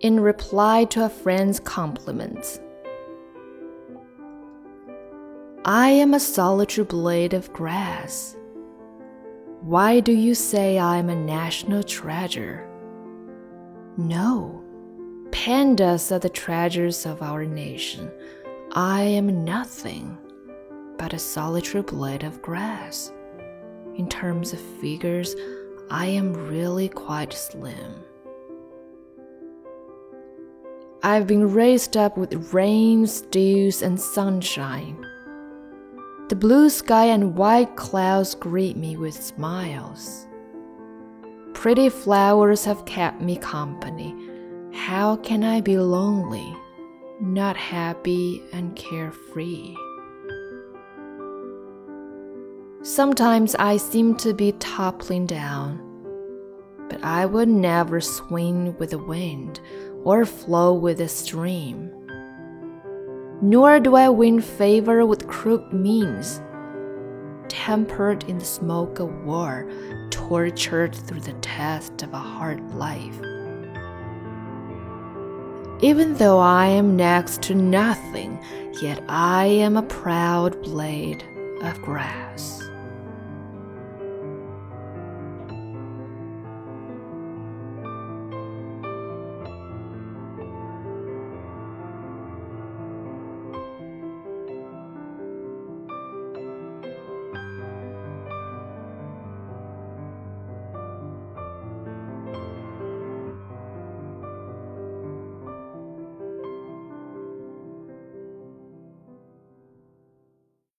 In reply to a friend's compliments, I am a solitary blade of grass. Why do you say I am a national treasure? No, pandas are the treasures of our nation. I am nothing but a solitary blade of grass. In terms of figures, I am really quite slim. I've been raised up with rains, dews, and sunshine. The blue sky and white clouds greet me with smiles. Pretty flowers have kept me company. How can I be lonely, not happy and carefree? Sometimes I seem to be toppling down, but I would never swing with the wind or flow with the stream. Nor do I win favor with crooked means, tempered in the smoke of war, tortured through the test of a hard life. Even though I am next to nothing, yet I am a proud blade of grass.